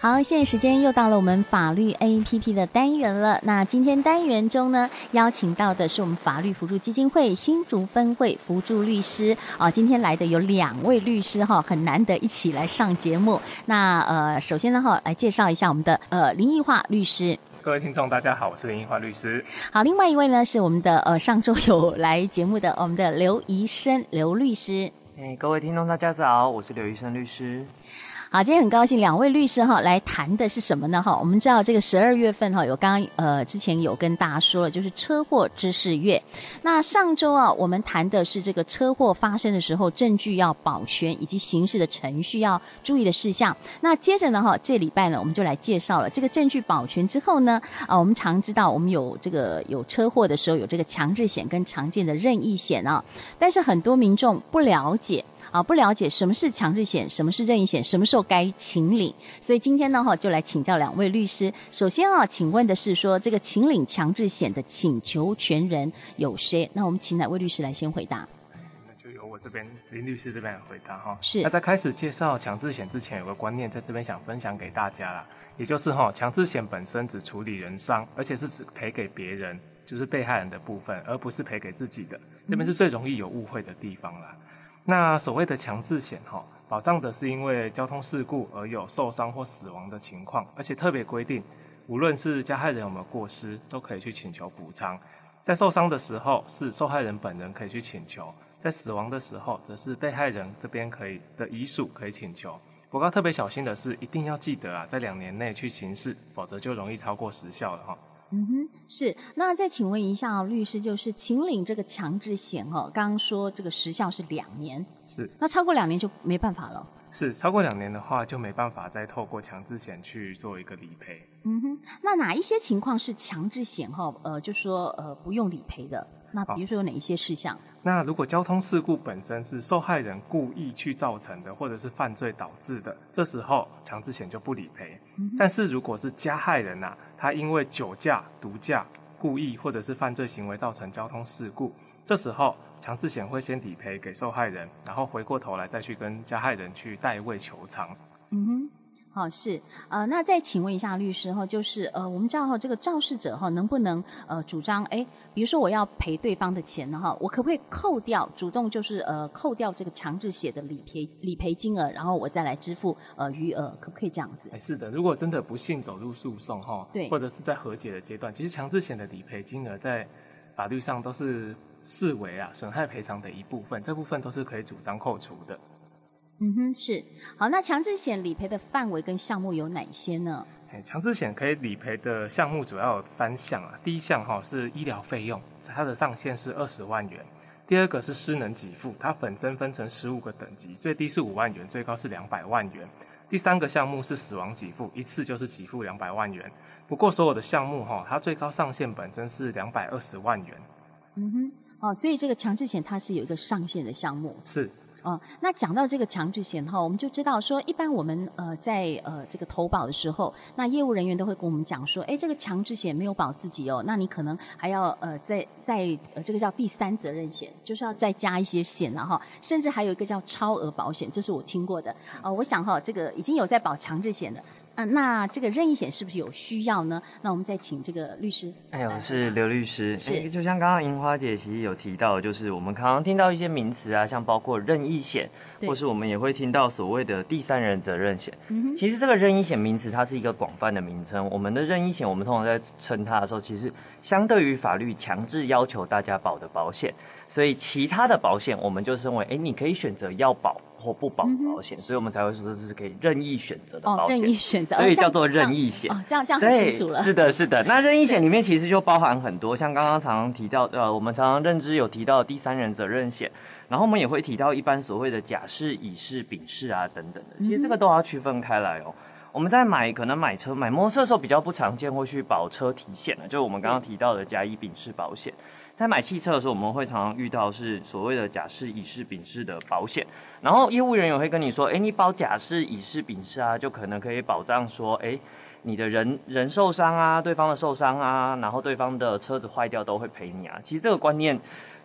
好，现在时间又到了我们法律 APP 的单元了。那今天单元中呢，邀请到的是我们法律扶助基金会新竹分会扶助律师啊。今天来的有两位律师哈，很难得一起来上节目。那呃，首先呢哈，来介绍一下我们的呃林奕华律师。各位听众，大家好，我是林奕华律师。好，另外一位呢是我们的呃上周有来节目的我们的刘宜生刘律师。哎，各位听众，大家早，我是刘宜生律师。好，今天很高兴两位律师哈来谈的是什么呢？哈，我们知道这个十二月份哈有刚刚呃之前有跟大家说了，就是车祸知识月。那上周啊，我们谈的是这个车祸发生的时候证据要保全以及刑事的程序要注意的事项。那接着呢哈，这礼拜呢我们就来介绍了这个证据保全之后呢啊，我们常知道我们有这个有车祸的时候有这个强制险跟常见的任意险啊，但是很多民众不了解。啊，不了解什么是强制险，什么是任意险，什么时候该请领？所以今天呢，哈，就来请教两位律师。首先啊，请问的是说，这个请领强制险的请求权人有谁？那我们请哪位律师来先回答？那就由我这边林律师这边来回答哈。是。那在开始介绍强制险之前，有个观念在这边想分享给大家啦，也就是哈，强制险本身只处理人伤，而且是只赔给别人，就是被害人的部分，而不是赔给自己的。这边是最容易有误会的地方啦。嗯那所谓的强制险哈，保障的是因为交通事故而有受伤或死亡的情况，而且特别规定，无论是加害人有没有过失，都可以去请求补偿。在受伤的时候，是受害人本人可以去请求；在死亡的时候，则是被害人这边可以的遗属可以请求。不过特别小心的是，一定要记得啊，在两年内去行事，否则就容易超过时效了哈。嗯哼，是。那再请问一下律师，就是秦岭这个强制险哈，刚刚说这个时效是两年，是。那超过两年就没办法了。是，超过两年的话就没办法再透过强制险去做一个理赔。嗯哼，那哪一些情况是强制险哈？呃，就说呃不用理赔的。那比如说有哪一些事项？那如果交通事故本身是受害人故意去造成的，或者是犯罪导致的，这时候强制险就不理赔。嗯。但是如果是加害人呐、啊，他因为酒驾、毒驾、故意或者是犯罪行为造成交通事故，这时候强制险会先理赔给受害人，然后回过头来再去跟加害人去代位求偿。嗯哼。哦，是，呃，那再请问一下律师哈，就是呃，我们知道哈，这个肇事者哈，能不能呃主张，哎，比如说我要赔对方的钱呢哈，我可不可以扣掉，主动就是呃扣掉这个强制险的理赔理赔金额，然后我再来支付呃余额，可不可以这样子？哎，是的，如果真的不幸走入诉讼哈，对，或者是在和解的阶段，其实强制险的理赔金额在法律上都是视为啊损害赔偿的一部分，这部分都是可以主张扣除的。嗯哼，是好。那强制险理赔的范围跟项目有哪些呢？强制险可以理赔的项目主要有三项啊。第一项哈是医疗费用，它的上限是二十万元。第二个是失能给付，它本身分成十五个等级，最低是五万元，最高是两百万元。第三个项目是死亡给付，一次就是给付两百万元。不过所有的项目哈，它最高上限本身是两百二十万元。嗯哼，哦，所以这个强制险它是有一个上限的项目。是。嗯，那讲到这个强制险哈，我们就知道说，一般我们呃在呃这个投保的时候，那业务人员都会跟我们讲说，哎，这个强制险没有保自己哦，那你可能还要呃再再呃这个叫第三责任险，就是要再加一些险了哈，甚至还有一个叫超额保险，这是我听过的。呃，我想哈，这个已经有在保强制险的。啊，那这个任意险是不是有需要呢？那我们再请这个律师。哎，我是刘律师。是，欸、就像刚刚银花姐其实有提到，就是我们常常听到一些名词啊，像包括任意险，或是我们也会听到所谓的第三人责任险。嗯。其实这个任意险名词它是一个广泛的名称。我们的任意险，我们通常在称它的时候，其实相对于法律强制要求大家保的保险，所以其他的保险我们就称为，哎、欸，你可以选择要保。或不保保险、嗯，所以我们才会说这是可以任意选择的保险、哦，任意选择，所以叫做任意险。哦，这样这样，很清楚了。是的，是的。那任意险里面其实就包含很多，像刚刚常常提到，呃，我们常常认知有提到第三人责任险，然后我们也会提到一般所谓的甲式、乙式、丙式啊等等的。其实这个都要区分开来哦。嗯、我们在买可能买车、买摩托车的时候比较不常见会去保车体险的，就是我们刚刚提到的甲乙丙式保险。在买汽车的时候，我们会常常遇到是所谓的甲式、乙式、丙式的保险，然后业务员也会跟你说，哎，你保甲式、乙式、丙式啊，就可能可以保障说，哎，你的人人受伤啊，对方的受伤啊，然后对方的车子坏掉都会赔你啊。其实这个观念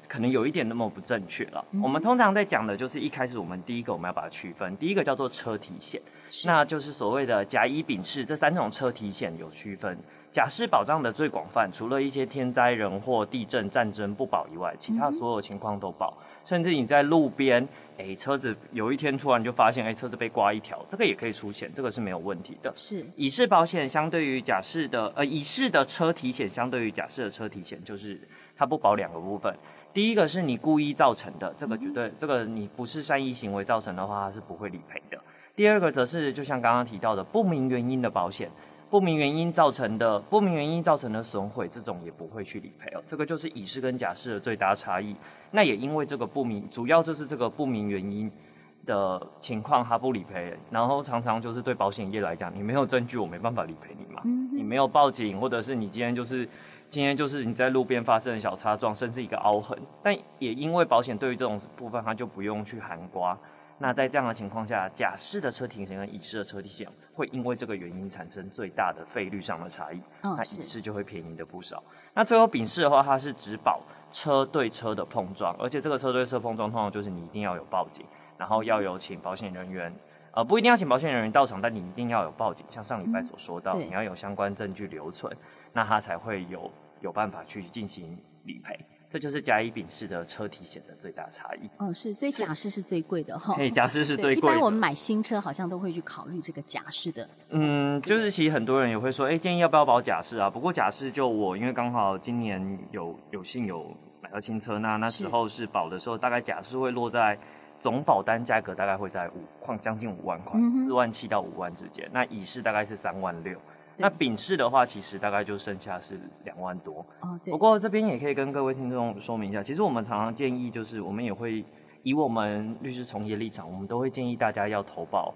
可能有一点那么不正确了。嗯、我们通常在讲的就是一开始我们第一个我们要把它区分，第一个叫做车体险，那就是所谓的甲乙丙式这三种车体险有区分。甲式保障的最广泛，除了一些天灾人祸、地震、战争不保以外，其他所有情况都保。嗯、甚至你在路边，哎、欸，车子有一天突然就发现，哎、欸，车子被刮一条，这个也可以出险，这个是没有问题的。是乙式保险相对于甲式的，呃，乙式的车体险相对于甲式的车体险，就是它不保两个部分。第一个是你故意造成的，这个绝对，嗯、这个你不是善意行为造成的话，它是不会理赔的。第二个则是就像刚刚提到的不明原因的保险。不明原因造成的不明原因造成的损毁，这种也不会去理赔哦。这个就是乙式跟甲式的最大差异。那也因为这个不明，主要就是这个不明原因的情况，它不理赔。然后常常就是对保险业来讲，你没有证据，我没办法理赔你嘛。你没有报警，或者是你今天就是今天就是你在路边发生小擦撞，甚至一个凹痕。但也因为保险对于这种部分，它就不用去含刮。那在这样的情况下，甲式的车体险跟乙式的车体险会因为这个原因产生最大的费率上的差异，哦、那乙式就会便宜的不少。那最后丙式的话，它是只保车对车的碰撞，而且这个车对车碰撞通常就是你一定要有报警，然后要有请保险人员，呃，不一定要请保险人员到场，但你一定要有报警，像上礼拜所说到，嗯、你要有相关证据留存，那它才会有有办法去进行理赔。这就是甲乙丙式的车体险的最大差异。哦，是，所以甲式是最贵的哈。对，甲式是最贵的。一般我们买新车好像都会去考虑这个甲式的。嗯，就是其实很多人也会说，哎，建议要不要保甲式啊？不过甲式就我，因为刚好今年有有幸有买到新车，那那时候是保的时候，大概甲式会落在总保单价格大概会在五块将近五万块，四、嗯、万七到五万之间。那乙式大概是三万六。那丙式的话，其实大概就剩下是两万多。哦，对。不过这边也可以跟各位听众说明一下，其实我们常常建议，就是我们也会以我们律师从业立场，我们都会建议大家要投保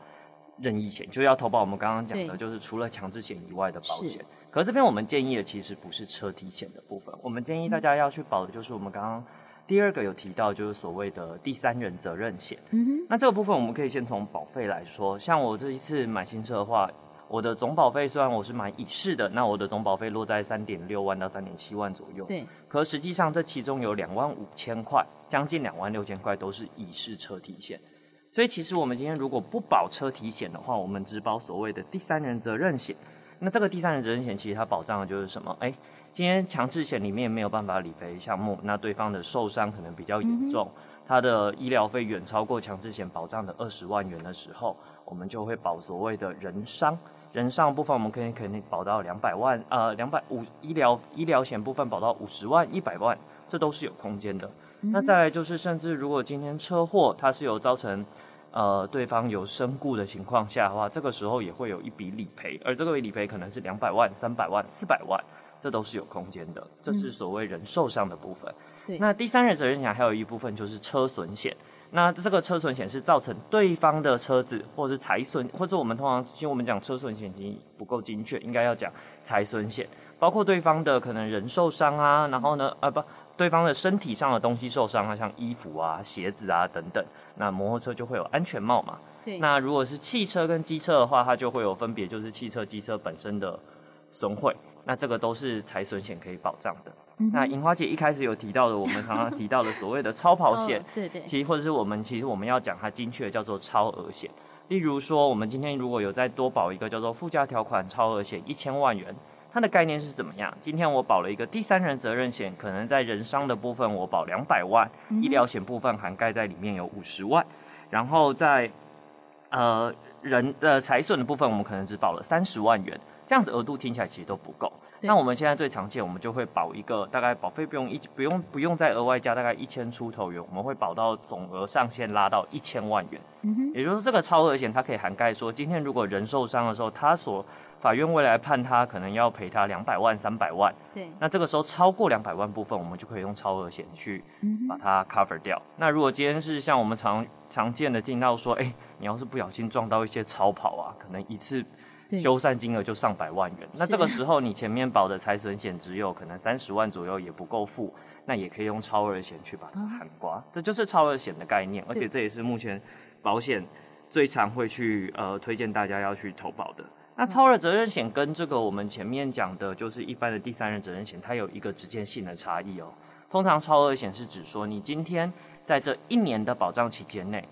任意险，就要投保我们刚刚讲的，就是除了强制险以外的保险。可是这边我们建议的其实不是车体险的部分，我们建议大家要去保的就是我们刚刚第二个有提到，就是所谓的第三人责任险。嗯哼。那这个部分我们可以先从保费来说，像我这一次买新车的话。我的总保费虽然我是买乙式的，那我的总保费落在三点六万到三点七万左右。对。可实际上这其中有两万五千块，将近两万六千块都是乙式车体险。所以其实我们今天如果不保车体险的话，我们只保所谓的第三人责任险。那这个第三人责任险其实它保障的就是什么？哎、欸，今天强制险里面没有办法理赔项目，那对方的受伤可能比较严重，他、嗯、的医疗费远超过强制险保障的二十万元的时候，我们就会保所谓的人伤。人伤部分我们可以肯定保到两百万，呃，两百五医疗医疗险部分保到五十万、一百万，这都是有空间的。嗯、那再来就是，甚至如果今天车祸它是有造成呃对方有身故的情况下的话，这个时候也会有一笔理赔，而这个理赔可能是两百万、三百万、四百万，这都是有空间的。这是所谓人受伤的部分。那第三人责任险还有一部分就是车损险。那这个车损险是造成对方的车子，或者是财损，或者我们通常其实我们讲车损险已经不够精确，应该要讲财损险，包括对方的可能人受伤啊，然后呢，啊不，对方的身体上的东西受伤啊，像衣服啊、鞋子啊等等，那摩托车就会有安全帽嘛。对。那如果是汽车跟机车的话，它就会有分别，就是汽车、机车本身的损毁，那这个都是财损险可以保障的。那银花姐一开始有提到的，我们常常提到的所谓的超跑险，对对，其实或者是我们其实我们要讲它精确的叫做超额险。例如说，我们今天如果有再多保一个叫做附加条款超额险一千万元，它的概念是怎么样？今天我保了一个第三人责任险，可能在人伤的部分我保两百万，医疗险部分涵盖在里面有五十万，然后在呃人的财损的部分，我们可能只保了三十万元，这样子额度听起来其实都不够。那我们现在最常见，我们就会保一个大概保费不用一不用不用再额外加大概一千出头元，我们会保到总额上限拉到一千万元。嗯哼，也就是说这个超额险它可以涵盖说，今天如果人受伤的时候，他所法院未来判他可能要赔他两百万三百万。对，那这个时候超过两百万部分，我们就可以用超额险去把它 cover 掉。那如果今天是像我们常常见的听到说，哎、欸，你要是不小心撞到一些超跑啊，可能一次。修缮金额就上百万元，那这个时候你前面保的财损险只有可能三十万左右也不够付，那也可以用超额险去把它涵盖，这就是超额险的概念，而且这也是目前保险最常会去呃推荐大家要去投保的。那超额责任险跟这个我们前面讲的就是一般的第三人责任险，它有一个直接性的差异哦。通常超额险是指说，你今天在这一年的保障期间内，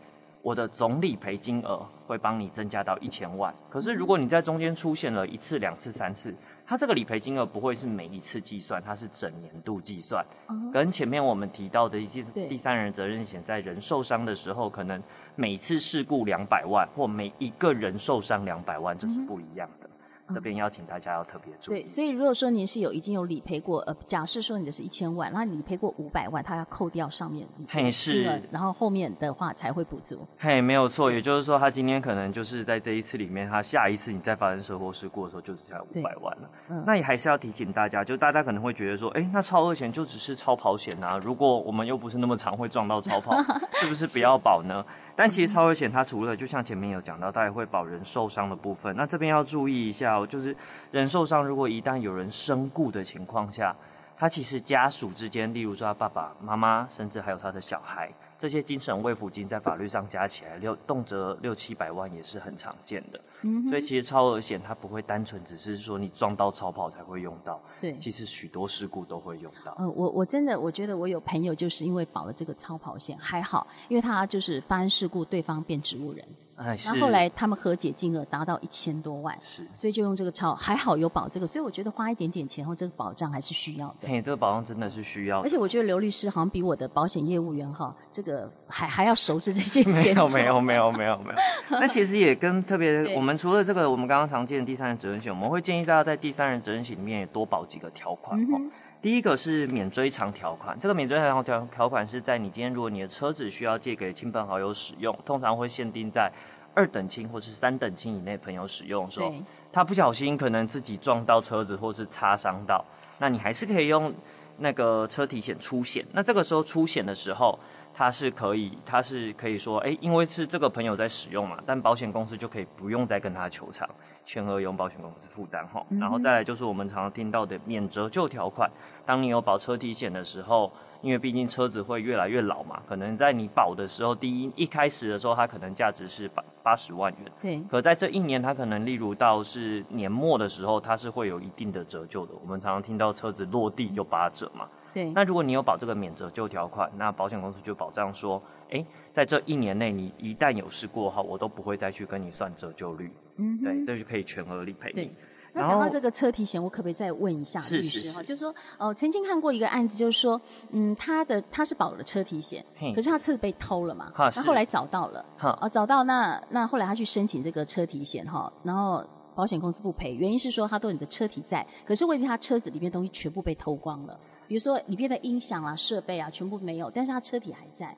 我的总理赔金额会帮你增加到一千万。可是如果你在中间出现了一次、两次、三次，它这个理赔金额不会是每一次计算，它是整年度计算。跟前面我们提到的第第三人责任险，在人受伤的时候，可能每次事故两百万，或每一个人受伤两百万，这是不一样的。这边邀请大家要特别注意。对，所以如果说您是有已经有理赔过，呃，假设说你的是一千万，那你理赔过五百万，他要扣掉上面理赔金额，是，然后后面的话才会补足。嘿，没有错，也就是说，他今天可能就是在这一次里面，他下一次你再发生车祸事故的时候，就只剩下五百万了。嗯，那也还是要提醒大家，就大家可能会觉得说，哎，那超额险就只是超跑险啊，如果我们又不是那么常会撞到超跑，是不是不要保呢？但其实超危险它除了就像前面有讲到，它也会保人受伤的部分。那这边要注意一下哦，就是人受伤，如果一旦有人身故的情况下，他其实家属之间，例如说他爸爸妈妈，甚至还有他的小孩。这些精神慰抚金在法律上加起来六动辄六七百万也是很常见的，嗯，所以其实超额险它不会单纯只是说你撞到超跑才会用到，对，其实许多事故都会用到。呃，我我真的我觉得我有朋友就是因为保了这个超跑险还好，因为他就是发生事故对方变植物人。哎，然后后来他们和解金额达到一千多万，是，所以就用这个超，还好有保这个，所以我觉得花一点点钱后，这个保障还是需要的。嘿，这个保障真的是需要的。而且我觉得刘律师好像比我的保险业务员哈，这个还还要熟知这些。没有没有没有没有没有。那其实也跟特别，我们除了这个我们刚刚常见的第三人责任险，我们会建议大家在第三人责任险里面也多保几个条款哈。嗯第一个是免追偿条款，这个免追偿条条款是在你今天如果你的车子需要借给亲朋好友使用，通常会限定在二等亲或是三等亲以内朋友使用的时候，他不小心可能自己撞到车子或是擦伤到，那你还是可以用那个车体险出险。那这个时候出险的时候，他是可以，他是可以说，哎，因为是这个朋友在使用嘛，但保险公司就可以不用再跟他求偿。全额由保险公司负担哈，然后再来就是我们常常听到的免折旧条款。当你有保车体险的时候，因为毕竟车子会越来越老嘛，可能在你保的时候，第一一开始的时候，它可能价值是八八十万元。对。可在这一年，它可能例如到是年末的时候，它是会有一定的折旧的。我们常常听到车子落地有八折嘛。对。那如果你有保这个免折旧条款，那保险公司就保障说，哎，在这一年内，你一旦有事过后，我都不会再去跟你算折旧率。嗯。对，这就可以全额理赔。对。那讲到这个车体险，我可不可以再问一下律师哈？就是说，哦、呃，曾经看过一个案子，就是说，嗯，他的他是保了车体险，可是他车子被偷了嘛，那后，来找到了，找到那那后来他去申请这个车体险哈，然后保险公司不赔，原因是说他都有你的车体在，可是未必他车子里面东西全部被偷光了，比如说里面的音响啊、设备啊全部没有，但是他车体还在。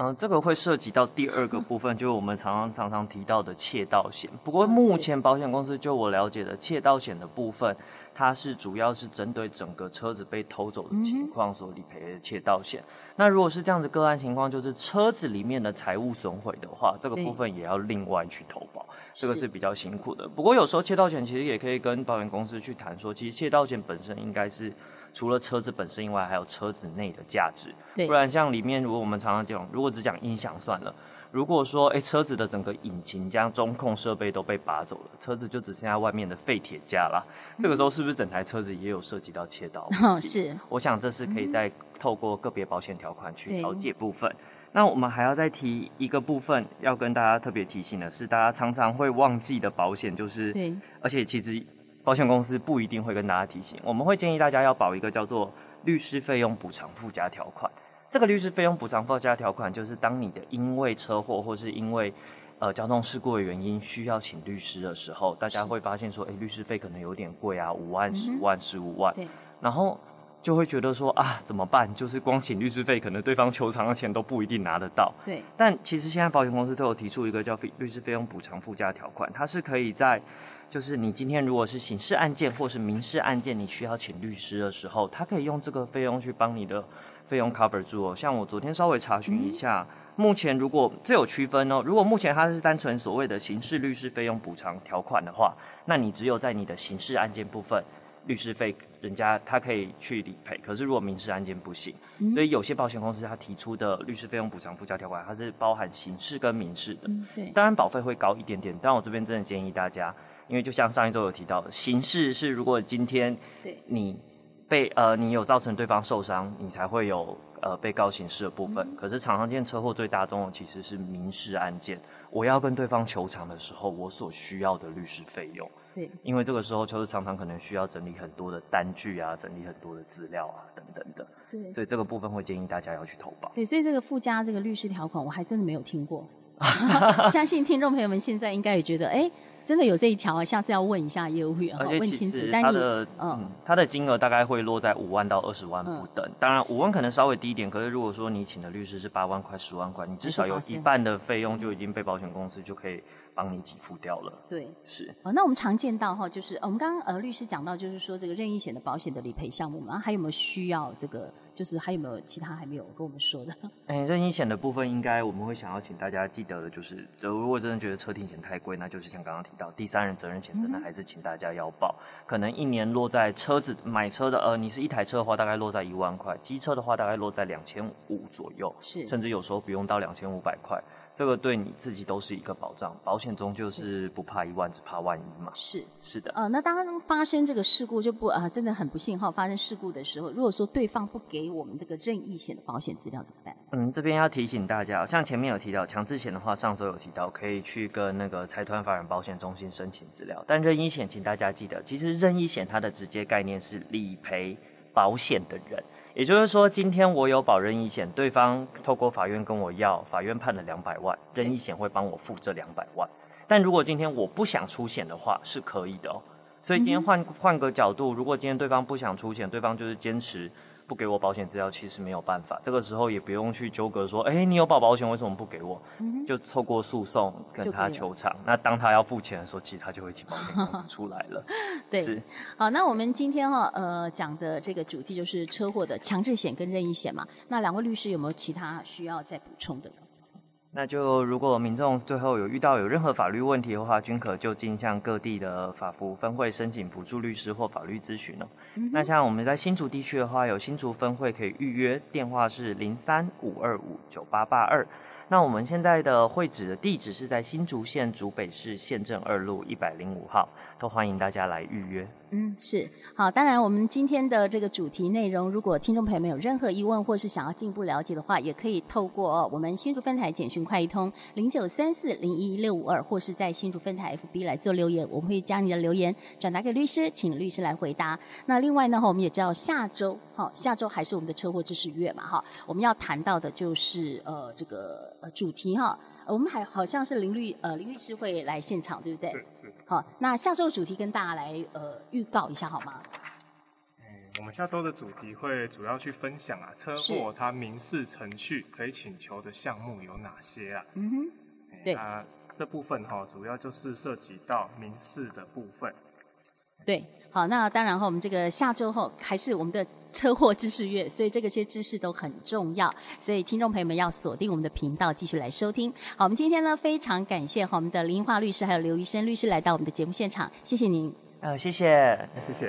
嗯，这个会涉及到第二个部分，就是我们常常常常提到的窃盗险。不过目前保险公司就我了解的窃盗险的部分，它是主要是针对整个车子被偷走的情况所理赔的窃盗险。那如果是这样子个案情况，就是车子里面的财物损毁的话，这个部分也要另外去投保，这个是比较辛苦的。不过有时候窃盗险其实也可以跟保险公司去谈说，其实窃盗险本身应该是。除了车子本身以外，还有车子内的价值。对，不然像里面，如果我们常常讲，如果只讲音响算了，如果说，哎、欸，车子的整个引擎加中控设备都被拔走了，车子就只剩下外面的废铁架啦。嗯、这个时候是不是整台车子也有涉及到切刀？哦，是。我想这是可以再透过个别保险条款去调解部分。那我们还要再提一个部分，要跟大家特别提醒的是，大家常常会忘记的保险就是，对，而且其实。保险公司不一定会跟大家提醒，我们会建议大家要保一个叫做律师费用补偿附加条款。这个律师费用补偿附加条款，就是当你的因为车祸或是因为呃交通事故的原因需要请律师的时候，大家会发现说，哎，律师费可能有点贵啊，五万、十万、十五万，然后就会觉得说啊，怎么办？就是光请律师费，可能对方求偿的钱都不一定拿得到。对。但其实现在保险公司都有提出一个叫律师费用补偿附加条款，它是可以在。就是你今天如果是刑事案件或是民事案件，你需要请律师的时候，他可以用这个费用去帮你的费用 cover 住哦。像我昨天稍微查询一下，目前如果这有区分哦，如果目前它是单纯所谓的刑事律师费用补偿条款的话，那你只有在你的刑事案件部分律师费，人家他可以去理赔。可是如果民事案件不行，所以有些保险公司他提出的律师费用补偿附加条款，它是包含刑事跟民事的。对，当然保费会高一点点，但我这边真的建议大家。因为就像上一周有提到的，刑事是如果今天你被呃你有造成对方受伤，你才会有呃被告刑事的部分。嗯、可是常常见车祸最大宗的其实是民事案件，我要跟对方求偿的时候，我所需要的律师费用。对，因为这个时候就是常常可能需要整理很多的单据啊，整理很多的资料啊等等的。对，所以这个部分会建议大家要去投保。对，所以这个附加这个律师条款，我还真的没有听过。相信听众朋友们现在应该也觉得，哎。真的有这一条啊，下次要问一下业务员，然后问清楚。它的嗯，它的金额大概会落在五万到二十万不等。嗯、当然，五万可能稍微低一点，可是如果说你请的律师是八万块、十万块，你至少有一半的费用就已经被保险公司就可以帮你给付掉了。对，是。哦，那我们常见到哈，就是我们刚刚呃律师讲到，就是说这个任意险的保险的理赔项目嘛，还有没有需要这个？就是还有没有其他还没有跟我们说的？哎、欸，任意险的部分，应该我们会想要请大家记得的，就是，如果真的觉得车停险太贵，那就是像刚刚提到第三人责任险，真的还是请大家要报。嗯、可能一年落在车子买车的，呃，你是一台车的话，大概落在一万块；机车的话，大概落在两千五左右，是，甚至有时候不用到两千五百块。这个对你自己都是一个保障，保险中就是不怕一万，只怕万一嘛。是是的。呃，那当发生这个事故就不啊、呃，真的很不幸哈，发生事故的时候，如果说对方不给我们这个任意险的保险资料怎么办？嗯，这边要提醒大家，像前面有提到强制险的话，上周有提到可以去跟那个财团法人保险中心申请资料，但任意险，请大家记得，其实任意险它的直接概念是理赔保险的人。也就是说，今天我有保任意险，对方透过法院跟我要，法院判了两百万，任意险会帮我付这两百万。但如果今天我不想出险的话，是可以的哦。所以今天换换个角度，如果今天对方不想出险，对方就是坚持。不给我保险资料，其实没有办法。这个时候也不用去纠葛说，哎、欸，你有保保险，为什么不给我？嗯、就透过诉讼跟他求偿。那当他要付钱的时候，其实他就会请保险公司出来了。对，好，那我们今天哈呃讲的这个主题就是车祸的强制险跟任意险嘛。那两位律师有没有其他需要再补充的呢？那就如果民众最后有遇到有任何法律问题的话，均可就近向各地的法服分会申请补助律师或法律咨询了。嗯、那像我们在新竹地区的话，有新竹分会可以预约，电话是零三五二五九八八二。那我们现在的会址的地址是在新竹县竹北市县政二路一百零五号，都欢迎大家来预约。嗯，是好。当然，我们今天的这个主题内容，如果听众朋友们有任何疑问，或是想要进一步了解的话，也可以透过我们新竹分台简讯快易通零九三四零一六五二，或是在新竹分台 FB 来做留言，我们会将你的留言转达给律师，请律师来回答。那另外呢，我们也知道下周，哈，下周还是我们的车祸知识月嘛，哈，我们要谈到的就是呃这个。呃，主题哈，我们还好像是林律呃林律师会来现场，对不对？是。好，那下周主题跟大家来呃预告一下好吗？嗯，我们下周的主题会主要去分享啊，车祸它民事程序可以请求的项目有哪些啊？嗯哼。对。啊这部分哈，主要就是涉及到民事的部分。对。好，那当然哈，我们这个下周后还是我们的。车祸知识月，所以这个些知识都很重要，所以听众朋友们要锁定我们的频道，继续来收听。好，我们今天呢非常感谢哈我们的林英华律师还有刘医生律师来到我们的节目现场，谢谢您。呃，谢谢，谢谢。